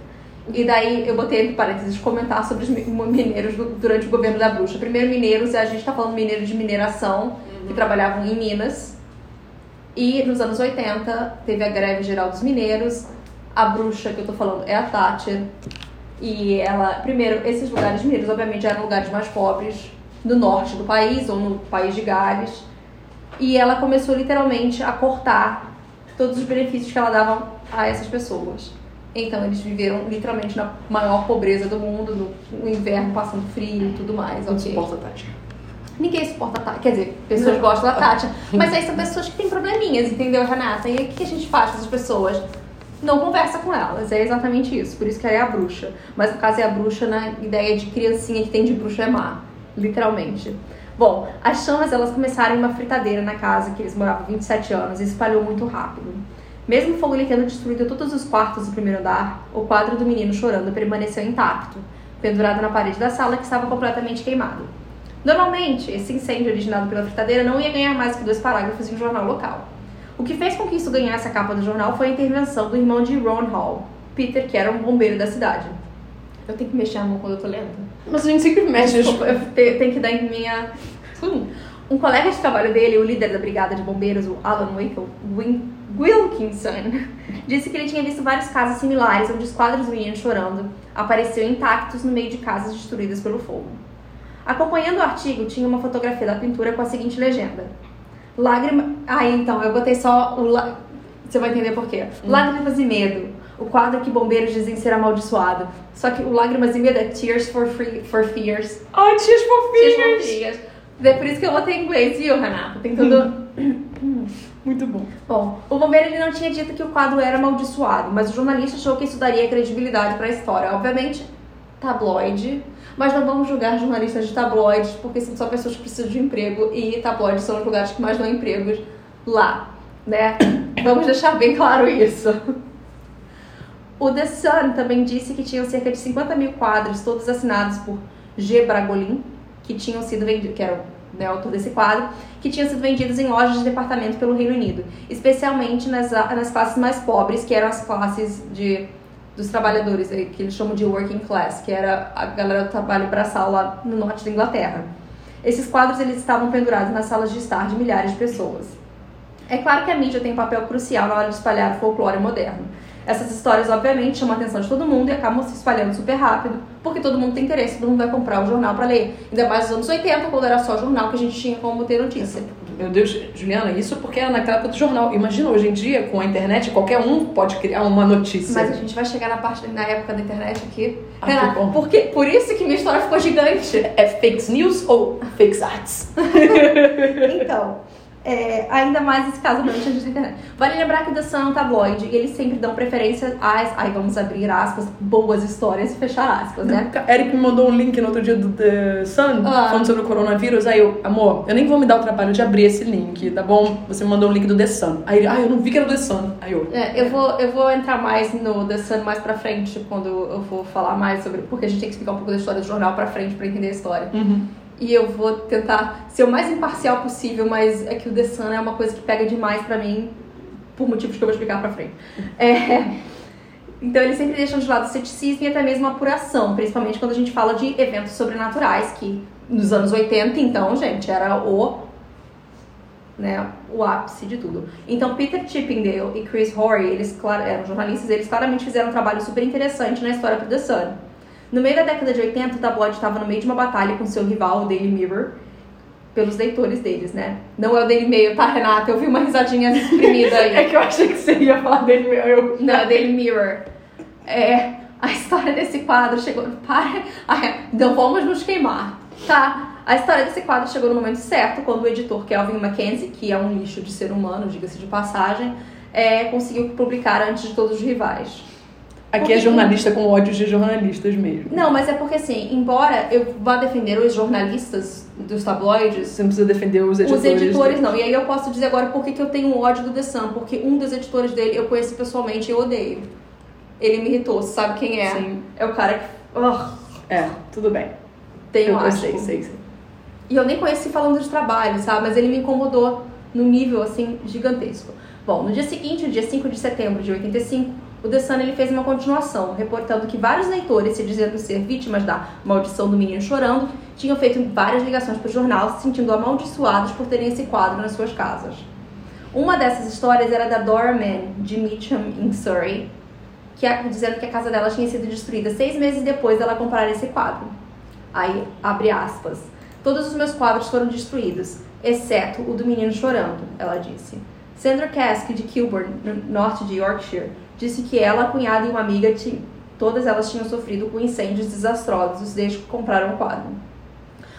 Speaker 1: E daí eu botei entre parênteses comentar sobre os mi- mineiros do- durante o governo da bruxa. Primeiro, mineiros, a gente tá falando mineiros de mineração, que trabalhavam em Minas. E nos anos 80 teve a greve geral dos mineiros. A bruxa que eu tô falando é a Thatcher. E ela, primeiro, esses lugares mineiros obviamente eram lugares mais pobres no norte do país ou no país de Gales. E ela começou literalmente a cortar todos os benefícios que ela dava a essas pessoas. Então eles viveram literalmente na maior pobreza do mundo, no, no inverno passando frio e tudo mais.
Speaker 2: Não suporta a Tati.
Speaker 1: Ninguém suporta a Tati. Quer dizer, pessoas
Speaker 2: Não.
Speaker 1: gostam da Tati. [LAUGHS] Mas aí são pessoas que têm probleminhas, entendeu, Renata? E o que a gente faz com essas pessoas? Não conversa com elas. É exatamente isso. Por isso que ela é a bruxa. Mas no caso é a bruxa na ideia de criancinha que tem de bruxa é má. Literalmente. Bom, as chamas elas começaram em uma fritadeira na casa que eles moravam há 27 anos e espalhou muito rápido. Mesmo o fogo tendo destruído todos os quartos do primeiro andar, o quadro do menino chorando permaneceu intacto, pendurado na parede da sala que estava completamente queimado. Normalmente, esse incêndio originado pela fritadeira não ia ganhar mais que dois parágrafos em um jornal local. O que fez com que isso ganhasse a capa do jornal foi a intervenção do irmão de Ron Hall, Peter, que era um bombeiro da cidade. Eu tenho que mexer a mão quando eu tô lendo?
Speaker 2: Mas a gente sempre mexe.
Speaker 1: Desculpa, eu te- tenho que dar em minha. Um colega de trabalho dele, o líder da brigada de bombeiros, o Alan Wickle, Win- Wilkinson, disse que ele tinha visto vários casos similares onde os quadros do menino chorando apareciam intactos no meio de casas destruídas pelo fogo. Acompanhando o artigo, tinha uma fotografia da pintura com a seguinte legenda: Lágrima. Ah, então, eu botei só o. La... Você vai entender por quê. Lágrimas e Medo. O quadro que bombeiros dizem ser amaldiçoado. Só que o Lágrimas e Medo é Tears for, free, for Fears.
Speaker 2: Ai, tias
Speaker 1: Tias
Speaker 2: fofinhas.
Speaker 1: fofinhas. É por isso que eu botei em inglês, viu, Renata? Tem tudo. [LAUGHS]
Speaker 2: Muito bom.
Speaker 1: Bom, o bombeiro ele não tinha dito que o quadro era amaldiçoado, mas o jornalista achou que isso daria credibilidade para a história. Obviamente, tabloide, mas não vamos julgar jornalistas de tabloides, porque são só pessoas que precisam de emprego e tabloides são os lugares que mais dão empregos lá, né? Vamos deixar bem claro isso. O The Sun também disse que tinham cerca de 50 mil quadros, todos assinados por G. Bragolin, que tinham sido vendidos, que era o né, autor desse quadro, que tinham sido vendidos em lojas de departamento pelo Reino Unido, especialmente nas, nas classes mais pobres, que eram as classes de dos trabalhadores, eh, que eles chamam de working class, que era a galera do trabalho braçal lá no norte da Inglaterra. Esses quadros eles estavam pendurados nas salas de estar de milhares de pessoas. É claro que a mídia tem um papel crucial na hora de espalhar o folclore moderno. Essas histórias, obviamente, chamam a atenção de todo mundo e acabam se espalhando super rápido, porque todo mundo tem interesse, todo mundo vai comprar o jornal para ler. Ainda mais nos anos 80, quando era só jornal que a gente tinha como ter notícia.
Speaker 2: Meu Deus, Juliana, isso porque era naquela época do jornal. Imagina, hoje em dia, com a internet, qualquer um pode criar uma notícia.
Speaker 1: Mas a gente vai chegar na parte na época da internet aqui.
Speaker 2: Ah,
Speaker 1: Renata,
Speaker 2: bom.
Speaker 1: porque, por isso que minha história ficou gigante.
Speaker 2: É fake news ou fake arts? [LAUGHS]
Speaker 1: Então, é, ainda mais esse caso durante a internet. Vale lembrar que o The Sun é um tabloide e eles sempre dão preferência às, aí vamos abrir aspas, boas histórias e fechar aspas, né?
Speaker 2: Eric me mandou um link no outro dia do The Sun,
Speaker 1: Ah.
Speaker 2: falando sobre o coronavírus. Aí eu, amor, eu nem vou me dar o trabalho de abrir esse link, tá bom? Você me mandou um link do The Sun. Aí ele, ah, eu não vi que era do The Sun. Aí eu,
Speaker 1: É, eu, vou, eu vou entrar mais no The Sun mais pra frente, quando eu for falar mais sobre. Porque a gente tem que explicar um pouco da história do jornal pra frente pra entender a história.
Speaker 2: uhum.
Speaker 1: E eu vou tentar ser o mais imparcial possível, mas é que o The Sun é uma coisa que pega demais pra mim, por motivos que eu vou explicar pra frente. [LAUGHS] É, Então eles sempre deixam de lado o ceticismo e até mesmo a apuração, principalmente quando a gente fala de eventos sobrenaturais, que nos anos 80, então, gente, era o né, o ápice de tudo. Então, Peter Chippendale e Chris Horry, eles claro, eram jornalistas, eles claramente fizeram um trabalho super interessante na história do The Sun. No meio da década de 80, o tabloide estava no meio de uma batalha com seu rival, o Daily Mirror, pelos leitores deles, né? Não é o Daily Mail, tá, Renata? Eu vi uma risadinha exprimida aí. [LAUGHS]
Speaker 2: É que eu achei que você ia falar dele, meu. Eu...
Speaker 1: Não, é Daily Mirror. É, a história desse quadro chegou. Para. Não vamos nos queimar, tá? A história desse quadro chegou no momento certo, quando o editor Kelvin Mackenzie, que é um lixo de ser humano, diga-se de passagem, é, conseguiu publicar antes de todos os rivais.
Speaker 2: Aqui é jornalista com ódio de jornalistas mesmo.
Speaker 1: Não, mas é porque assim, embora eu vá defender os jornalistas dos tabloides,
Speaker 2: Você não precisa defender os editores.
Speaker 1: os editores não. E aí eu posso dizer agora por que eu tenho ódio do The Sun, porque um dos editores dele eu conheço pessoalmente e eu odeio. Ele me irritou, você sabe quem é?
Speaker 2: Sim.
Speaker 1: É o cara que ugh,
Speaker 2: É, tudo bem.
Speaker 1: tem
Speaker 2: eu,
Speaker 1: um
Speaker 2: eu sei, sei, sei.
Speaker 1: E eu nem conheci falando de trabalho, sabe? Mas ele me incomodou num nível, assim, gigantesco. Bom, no dia seguinte, dia 5 de setembro de 85, o The Sun ele fez uma continuação, reportando que vários leitores, se dizendo ser vítimas da maldição do menino chorando, tinham feito várias ligações para o jornal, se sentindo amaldiçoados por terem esse quadro nas suas casas. Uma dessas histórias era da Dora Mann, de Mitcham, em Surrey, que a- dizendo que a casa dela tinha sido destruída seis meses depois dela comprar esse quadro. Aí, abre aspas. Todos os meus quadros foram destruídos, exceto o do menino chorando, ela disse. Sandra Cask, de Kilburn, no norte de Yorkshire, disse que ela, a cunhada e uma amiga, todas elas tinham sofrido com incêndios desastrosos desde que compraram o quadro.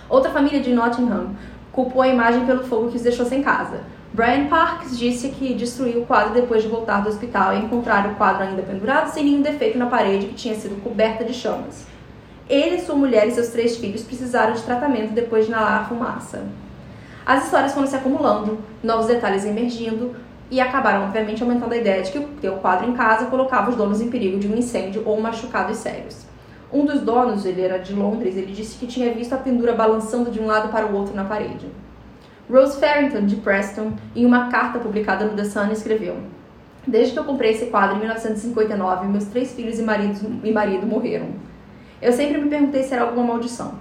Speaker 1: Outra família de Nottingham culpou a imagem pelo fogo que os deixou sem casa. Brian Parks disse que destruiu o quadro depois de voltar do hospital e encontrar o quadro ainda pendurado sem nenhum defeito na parede que tinha sido coberta de chamas. Ele, sua mulher e seus três filhos precisaram de tratamento depois de inalar a fumaça. As histórias foram se acumulando, novos detalhes emergindo e acabaram, obviamente, aumentando a ideia de que ter o quadro em casa colocava os donos em perigo de um incêndio ou machucados sérios. Um dos donos, ele era de Londres, ele disse que tinha visto a pendura balançando de um lado para o outro na parede. Rose Farrington, de Preston, em uma carta publicada no The Sun, escreveu: Desde que eu comprei esse quadro em 1959, meus três filhos e marido, e marido morreram. Eu sempre me perguntei se era alguma maldição.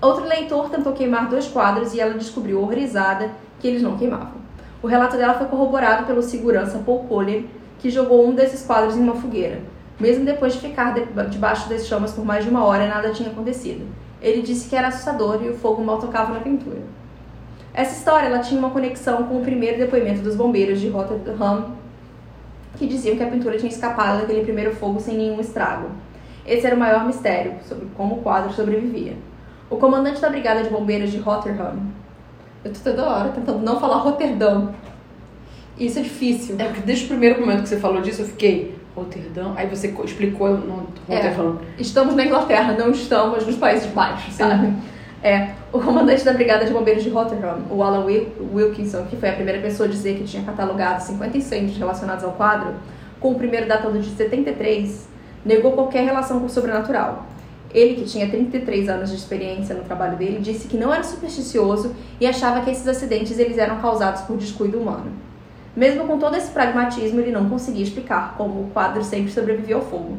Speaker 1: Outro leitor tentou queimar dois quadros e ela descobriu, horrorizada, que eles não queimavam. O relato dela foi corroborado pelo segurança Paul Collier, que jogou um desses quadros em uma fogueira. Mesmo depois de ficar de- debaixo das chamas por mais de uma hora, nada tinha acontecido. Ele disse que era assustador e o fogo mal tocava na pintura. Essa história ela tinha uma conexão com o primeiro depoimento dos bombeiros de Rotterdam, que diziam que a pintura tinha escapado daquele primeiro fogo sem nenhum estrago. Esse era o maior mistério sobre como o quadro sobrevivia. O comandante da brigada de bombeiros de Rotterdam. Eu tô toda hora tentando não falar Rotterdam. Isso é difícil.
Speaker 2: É porque desde o primeiro momento que você falou disso, eu fiquei. Roterdão. Aí você co- explicou no Roterdão.
Speaker 1: Estamos na Inglaterra, não estamos nos Países Baixos, sabe? É, o comandante da Brigada de Bombeiros de Rotterdam, o Alan Wil- Wilkinson, que foi a primeira pessoa a dizer que tinha catalogado 50 incêndios relacionados ao quadro, com o primeiro datando de 73, negou qualquer relação com o sobrenatural. Ele, que tinha 33 anos de experiência no trabalho dele, disse que não era supersticioso e achava que esses acidentes eles eram causados por descuido humano. Mesmo com todo esse pragmatismo, ele não conseguia explicar como o quadro sempre sobreviveu ao fogo.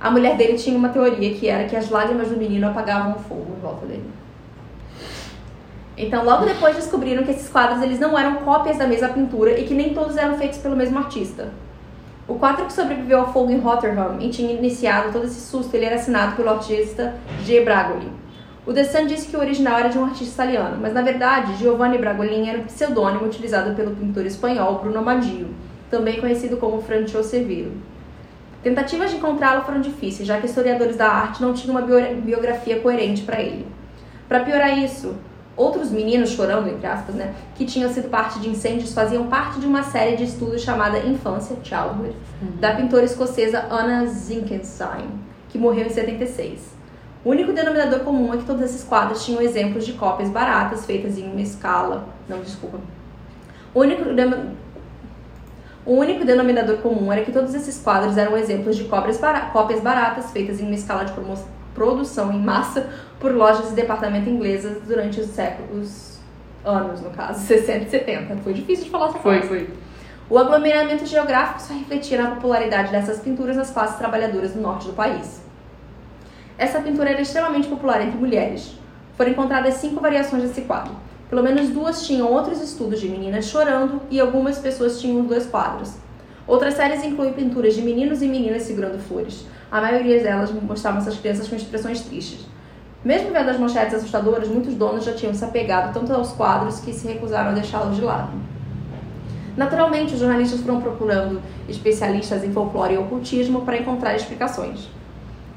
Speaker 1: A mulher dele tinha uma teoria que era que as lágrimas do menino apagavam o fogo em volta dele. Então, logo depois descobriram que esses quadros eles não eram cópias da mesma pintura e que nem todos eram feitos pelo mesmo artista. O quadro que sobreviveu ao fogo em Rotterdam e tinha iniciado todo esse susto, ele era assinado pelo artista G. Bragoli. O Sun disse que o original era de um artista italiano, mas na verdade Giovanni Bragolin era um pseudônimo utilizado pelo pintor espanhol Bruno Maggio, também conhecido como Francio Severo. Tentativas de encontrá-lo foram difíceis, já que historiadores da arte não tinham uma bio- biografia coerente para ele. Para piorar isso, outros meninos chorando, entre aspas, né, que tinham sido parte de incêndios faziam parte de uma série de estudos chamada Infância, Childhood, da pintora escocesa Anna Zinkenstein, que morreu em 76. O único denominador comum é que todos esses quadros tinham exemplos de cópias baratas feitas em uma escala. Não, desculpa. O único, o único denominador comum era que todos esses quadros eram exemplos de cópias, bara- cópias baratas feitas em uma escala de promo- produção em massa por lojas de departamento inglesas durante os séculos, anos no caso, [LAUGHS] 60 e 70. Foi difícil de falar essa
Speaker 2: Foi,
Speaker 1: frase.
Speaker 2: foi.
Speaker 1: O aglomeramento geográfico só refletia na popularidade dessas pinturas nas classes trabalhadoras do norte do país. Essa pintura era extremamente popular entre mulheres. Foram encontradas cinco variações desse quadro. Pelo menos duas tinham outros estudos de meninas chorando e algumas pessoas tinham dois quadros. Outras séries incluem pinturas de meninos e meninas segurando flores. A maioria delas mostravam essas crianças com expressões tristes. Mesmo vendo as manchetes assustadoras, muitos donos já tinham se apegado tanto aos quadros que se recusaram a deixá-los de lado. Naturalmente, os jornalistas foram procurando especialistas em folclore e ocultismo para encontrar explicações.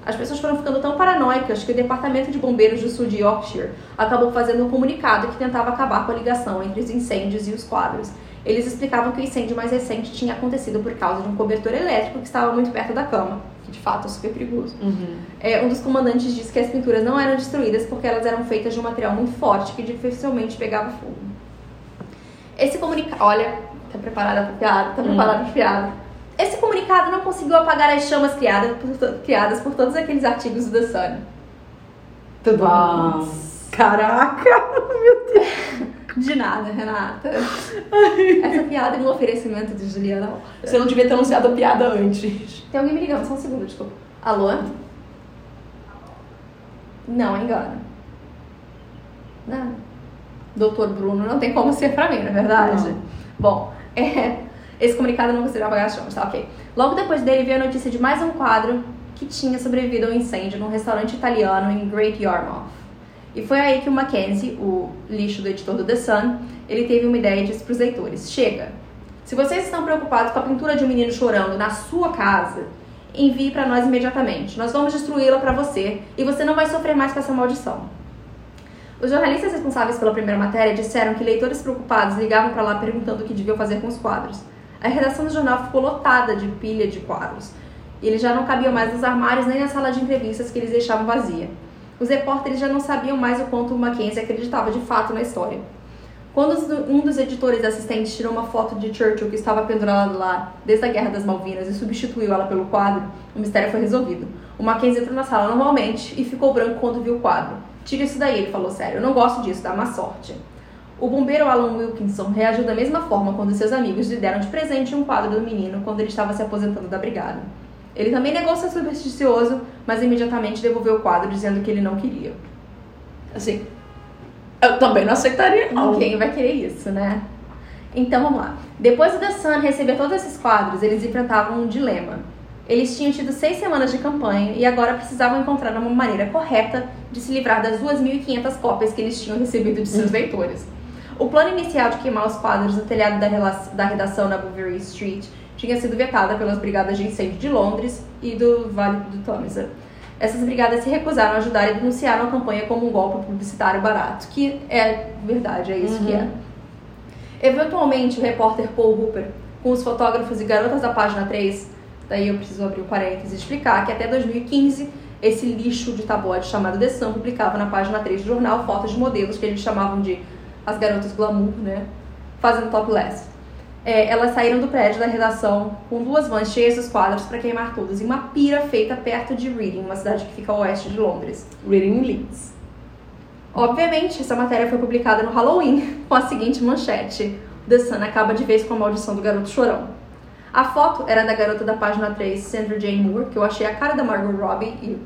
Speaker 1: As pessoas foram ficando tão paranoicas que o Departamento de Bombeiros do Sul de Yorkshire acabou fazendo um comunicado que tentava acabar com a ligação entre os incêndios e os quadros. Eles explicavam que o incêndio mais recente tinha acontecido por causa de um cobertor elétrico que estava muito perto da cama, de fato é super perigoso.
Speaker 2: Uhum.
Speaker 1: É, um dos comandantes disse que as pinturas não eram destruídas porque elas eram feitas de um material muito forte que dificilmente pegava fogo. Esse comunicado. Olha, tá preparada pra piada? Tá preparada pra piada? Esse comunicado não conseguiu apagar as chamas criadas por, criadas por todos aqueles artigos do The Sun. Tudo.
Speaker 2: Caraca! [LAUGHS] Meu Deus!
Speaker 1: De nada, Renata. [LAUGHS] Essa piada é um oferecimento de Juliana.
Speaker 2: Você não devia ter anunciado a piada antes.
Speaker 1: Tem alguém me ligando, só um segundo, desculpa. Alô? Não, engano. Não. Doutor Bruno não tem como ser pra mim, não é verdade?
Speaker 2: Não.
Speaker 1: Bom, é, esse comunicado não as chamas, tá ok. Logo depois dele veio a notícia de mais um quadro que tinha sobrevivido ao incêndio num restaurante italiano em Great Yarmouth. E foi aí que o Mackenzie, o lixo do editor do The Sun, ele teve uma ideia e disse pros leitores: Chega, se vocês estão preocupados com a pintura de um menino chorando na sua casa, envie para nós imediatamente. Nós vamos destruí-la para você e você não vai sofrer mais com essa maldição. Os jornalistas responsáveis pela primeira matéria disseram que leitores preocupados ligavam para lá perguntando o que deviam fazer com os quadros. A redação do jornal ficou lotada de pilha de quadros. E eles já não cabiam mais nos armários nem na sala de entrevistas que eles deixavam vazia. Os repórteres já não sabiam mais o quanto o Mackenzie acreditava de fato na história. Quando um dos editores assistentes tirou uma foto de Churchill que estava pendurada lá desde a Guerra das Malvinas e substituiu ela pelo quadro, o mistério foi resolvido. O Mackenzie entrou na sala normalmente e ficou branco quando viu o quadro. Tira isso daí, ele falou sério. Eu não gosto disso, dá má sorte. O bombeiro Alan Wilkinson reagiu da mesma forma quando seus amigos lhe deram de presente um quadro do menino quando ele estava se aposentando da brigada. Ele também negou ser supersticioso, mas imediatamente devolveu o quadro dizendo que ele não queria.
Speaker 2: Assim, eu também não aceitaria, não.
Speaker 1: Ninguém vai querer isso, né? Então vamos lá. Depois The Sun receber todos esses quadros, eles enfrentavam um dilema. Eles tinham tido seis semanas de campanha e agora precisavam encontrar uma maneira correta de se livrar das 2.500 cópias que eles tinham recebido de seus leitores. O plano inicial de queimar os quadros no telhado da, da redação na Bouverie Street tinha sido vetada pelas brigadas de incêndio de Londres e do Vale do Tamisa. Essas brigadas se recusaram a ajudar e denunciaram a campanha como um golpe publicitário barato, que é verdade, é isso que é. Eventualmente, o repórter Paul Hooper, com os fotógrafos e garotas da página 3, daí eu preciso abrir o parênteses e explicar que até 2015 esse lixo de tabloide chamado The Sun publicava na página 3 do jornal fotos de modelos que eles chamavam de as garotas glamour, né? Fazendo topless. É, elas saíram do prédio da redação com duas vans cheias dos quadros para queimar todos em uma pira feita perto de Reading, uma cidade que fica a oeste de Londres.
Speaker 2: Reading Leeds.
Speaker 1: Obviamente, essa matéria foi publicada no Halloween [LAUGHS] com a seguinte manchete: The Sun acaba de vez com a maldição do garoto chorão. A foto era da garota da página 3, Sandra Jane Moore, que eu achei a cara da Margot Robbie e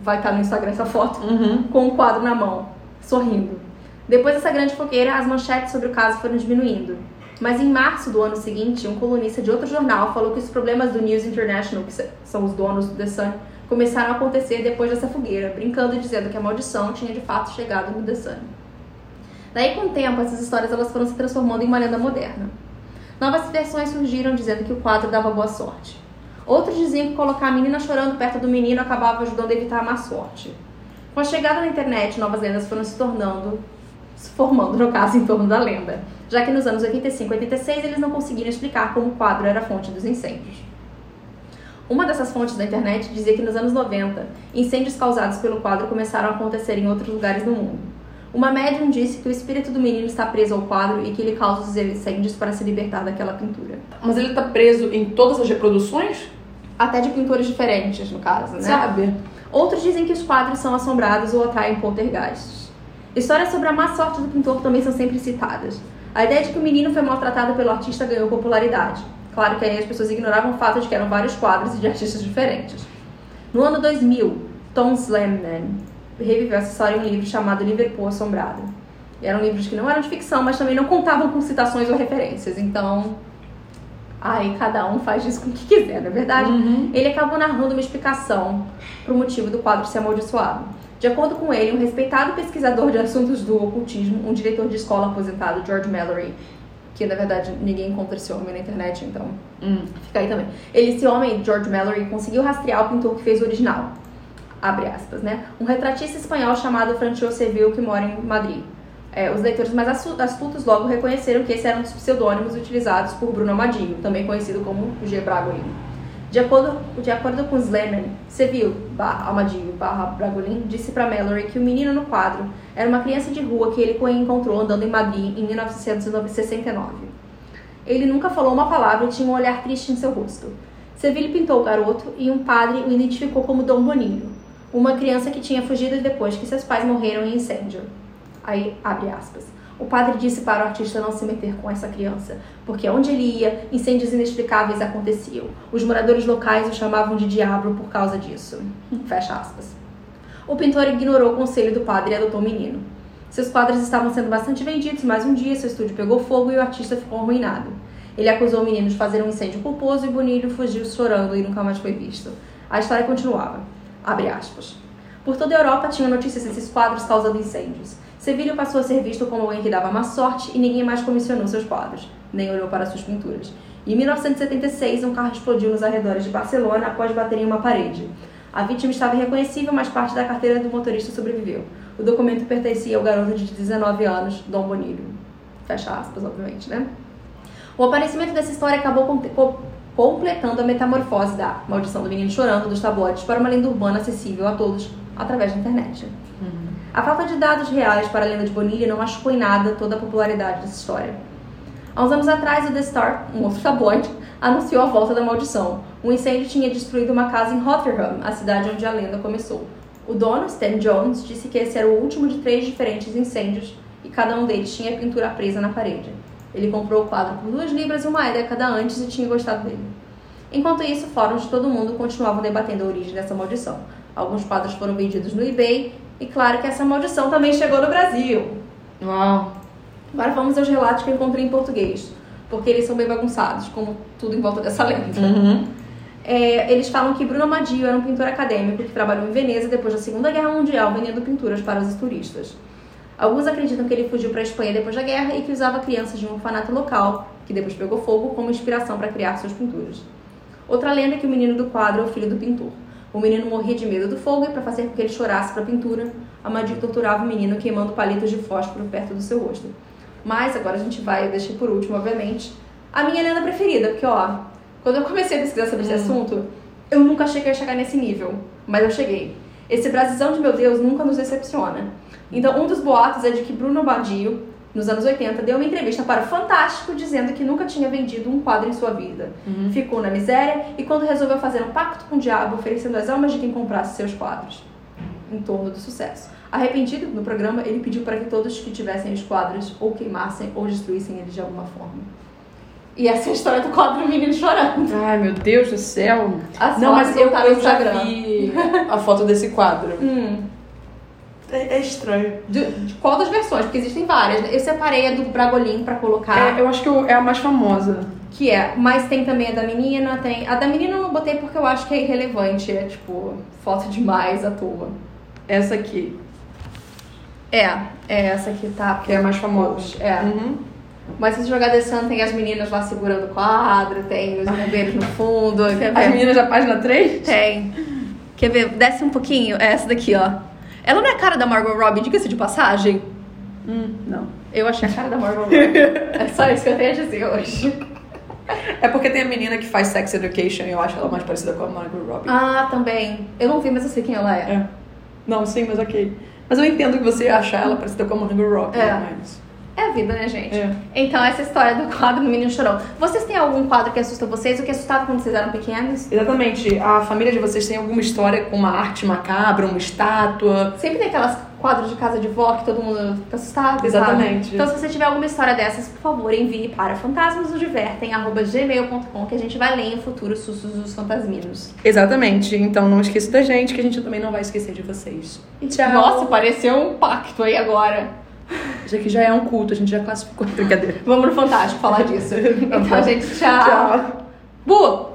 Speaker 1: vai estar no Instagram essa foto,
Speaker 2: Uhum.
Speaker 1: com um quadro na mão, sorrindo. Depois dessa grande fogueira, as manchetes sobre o caso foram diminuindo. Mas em março do ano seguinte, um colunista de outro jornal falou que os problemas do News International, que são os donos do The Sun, começaram a acontecer depois dessa fogueira, brincando e dizendo que a maldição tinha de fato chegado no The Sun. Daí, com o tempo, essas histórias elas foram se transformando em uma lenda moderna. Novas versões surgiram dizendo que o quadro dava boa sorte. Outros diziam que colocar a menina chorando perto do menino acabava ajudando a evitar a má sorte. Com a chegada da internet, novas lendas foram se tornando, se formando, no caso, em torno da lenda, já que nos anos 85 e 86 eles não conseguiram explicar como o quadro era a fonte dos incêndios. Uma dessas fontes da internet dizia que nos anos 90, incêndios causados pelo quadro começaram a acontecer em outros lugares do mundo. Uma médium disse que o espírito do menino está preso ao quadro e que ele causa os incêndios para se libertar daquela pintura.
Speaker 2: Mas ele tá preso em todas as reproduções?
Speaker 1: Até de pintores diferentes, no caso, né?
Speaker 2: Sabe?
Speaker 1: Outros dizem que os quadros são assombrados ou atraem poltergeists. Histórias sobre a má sorte do pintor também são sempre citadas. A ideia de que o menino foi maltratado pelo artista ganhou popularidade. Claro que aí as pessoas ignoravam o fato de que eram vários quadros e de artistas diferentes. No ano 2000, Tom Slamman reviveu essa história em um livro chamado Liverpool Assombrado. Eram livros que não eram de ficção, mas também não contavam com citações ou referências. Então, aí cada um faz isso com o que quiser, não é verdade?
Speaker 2: Uhum.
Speaker 1: Ele acabou narrando uma explicação para o motivo do quadro ser amaldiçoado. De acordo com ele, um respeitado pesquisador de assuntos do ocultismo, um diretor de escola aposentado, George Mallory, que na verdade ninguém encontra esse homem na internet, então
Speaker 2: Hum.
Speaker 1: fica aí também. Ele, esse homem, George Mallory, conseguiu rastrear o pintor que fez o original. Abre aspas, né? Um retratista espanhol chamado Francisco Seville, que mora em Madrid. É, os leitores mais astutos logo reconheceram que esse era um dos pseudônimos utilizados por Bruno Amadinho, também conhecido como G. Bragolin. De acordo, de acordo com Sleman, Seville barra Amadinho barra Bragolin disse para Mallory que o menino no quadro era uma criança de rua que ele encontrou andando em Madrid em 1969. Ele nunca falou uma palavra e tinha um olhar triste em seu rosto. Seville pintou o garoto e um padre o identificou como Dom Boninho, uma criança que tinha fugido depois que seus pais morreram em incêndio. Aí, abre aspas. O padre disse para o artista não se meter com essa criança, porque onde ele ia, incêndios inexplicáveis aconteciam. Os moradores locais o chamavam de diabo por causa disso. Fecha aspas. O pintor ignorou o conselho do padre e adotou o menino. Seus quadros estavam sendo bastante vendidos, mas um dia seu estúdio pegou fogo e o artista ficou arruinado. Ele acusou o menino de fazer um incêndio culposo e Bonilho fugiu chorando e nunca mais foi visto. A história continuava. Abre aspas. Por toda a Europa tinham notícias desses quadros causando incêndios. Sevilho passou a ser visto como alguém que dava má sorte e ninguém mais comissionou seus quadros, nem olhou para suas pinturas. Em 1976, um carro explodiu nos arredores de Barcelona após bater em uma parede. A vítima estava irreconhecível, mas parte da carteira do motorista sobreviveu. O documento pertencia ao garoto de 19 anos, Dom Bonilho. Fecha aspas, obviamente, né? O aparecimento dessa história acabou completando a metamorfose da maldição do menino chorando dos tabloides para uma lenda urbana acessível a todos através da internet. A falta de dados reais para a lenda de Bonilha não machucou em nada toda a popularidade dessa história. Há uns anos atrás, o The Star, um outro tabloide, anunciou a volta da maldição. Um incêndio tinha destruído uma casa em Rotherham, a cidade onde a lenda começou. O dono, Stan Jones, disse que esse era o último de três diferentes incêndios e cada um deles tinha pintura presa na parede. Ele comprou o quadro por duas libras e uma década antes e tinha gostado dele. Enquanto isso, fóruns de todo mundo continuavam debatendo a origem dessa maldição. Alguns quadros foram vendidos no eBay e claro que essa maldição também chegou no Brasil.
Speaker 2: Uau!
Speaker 1: Agora vamos aos relatos que eu encontrei em português, porque eles são bem bagunçados, como tudo em volta dessa [LAUGHS] lenda.
Speaker 2: Uhum.
Speaker 1: É, eles falam que Bruno Amadio era um pintor acadêmico que trabalhou em Veneza depois da Segunda Guerra Mundial vendendo pinturas para os turistas. Alguns acreditam que ele fugiu para a Espanha depois da guerra e que usava crianças de um orfanato local, que depois pegou fogo, como inspiração para criar suas pinturas. Outra lenda é que o menino do quadro é o filho do pintor. O menino morria de medo do fogo e, para fazer com que ele chorasse para a pintura, Amadio torturava o menino queimando palitos de fósforo perto do seu rosto. Mas agora a gente vai, eu deixei por último, obviamente, a minha lenda preferida, porque ó, quando eu comecei a pesquisar sobre esse hum. assunto, eu nunca achei que ia chegar nesse nível, mas eu cheguei. Esse Brasilzão de meu Deus nunca nos decepciona. Então, um dos boatos é de que Bruno Badio, nos anos 80, deu uma entrevista para o Fantástico dizendo que nunca tinha vendido um quadro em sua vida. Uhum. Ficou na miséria e quando resolveu fazer um pacto com o diabo, oferecendo as almas de quem comprasse seus quadros. Em torno do sucesso. Arrependido, no programa, ele pediu para que todos que tivessem os quadros ou queimassem ou destruíssem eles de alguma forma. E essa é a história do quadro Menino Chorando.
Speaker 2: Ai, meu Deus do céu.
Speaker 1: As Não, mas eu, eu já vi
Speaker 2: a foto desse quadro.
Speaker 1: Hum.
Speaker 2: É, é estranho.
Speaker 1: De, de, qual das versões? Porque existem várias. Né? Eu separei a do Bragolin pra colocar.
Speaker 2: É, eu acho que é a mais famosa.
Speaker 1: Que é, mas tem também a da menina, tem. A da menina eu não botei porque eu acho que é irrelevante. É tipo, foto demais à toa.
Speaker 2: Essa aqui.
Speaker 1: É, é essa aqui tá.
Speaker 2: Que é a mais famosa.
Speaker 1: É.
Speaker 2: Uhum.
Speaker 1: Mas se jogar The Sun, tem as meninas lá segurando o quadro, tem os bombeiros no fundo.
Speaker 2: As meninas da página 3?
Speaker 1: Tem. Quer ver? Desce um pouquinho. É essa daqui, ó. Ela não é a cara da Margot Robbie, diga-se de passagem?
Speaker 2: Hum, não.
Speaker 1: Eu achei a cara da Margot Robbie. é só isso que eu tenho a dizer hoje.
Speaker 2: É porque tem a menina que faz Sex Education e eu acho ela mais parecida com a Margot Robbie.
Speaker 1: Ah, também. Eu não vi, mas eu sei quem ela é.
Speaker 2: é. Não, sim, mas ok. Mas eu entendo que você acha ela parecida com a Margot Robbie,
Speaker 1: é.
Speaker 2: mas...
Speaker 1: É a vida, né, gente?
Speaker 2: É.
Speaker 1: Então, essa história do quadro do Menino Chorão. Vocês têm algum quadro que assusta vocês? O que assustava quando vocês eram pequenos?
Speaker 2: Exatamente. A família de vocês tem alguma história com uma arte macabra, uma estátua?
Speaker 1: Sempre tem aquelas quadros de casa de vó que todo mundo fica assustado.
Speaker 2: Exatamente.
Speaker 1: Sabe? Então, se você tiver alguma história dessas, por favor, envie para fantasmasnosdivertem.gmail.com que a gente vai ler em futuro sustos dos fantasminos.
Speaker 2: Exatamente. Então, não esqueça da gente, que a gente também não vai esquecer de vocês.
Speaker 1: Tchau. Nossa, pareceu um pacto aí agora.
Speaker 2: Isso aqui já é um culto, a gente já classificou. [LAUGHS] Brincadeira.
Speaker 1: Vamos no Fantástico falar disso. então, gente, tchau. Tchau. Bu!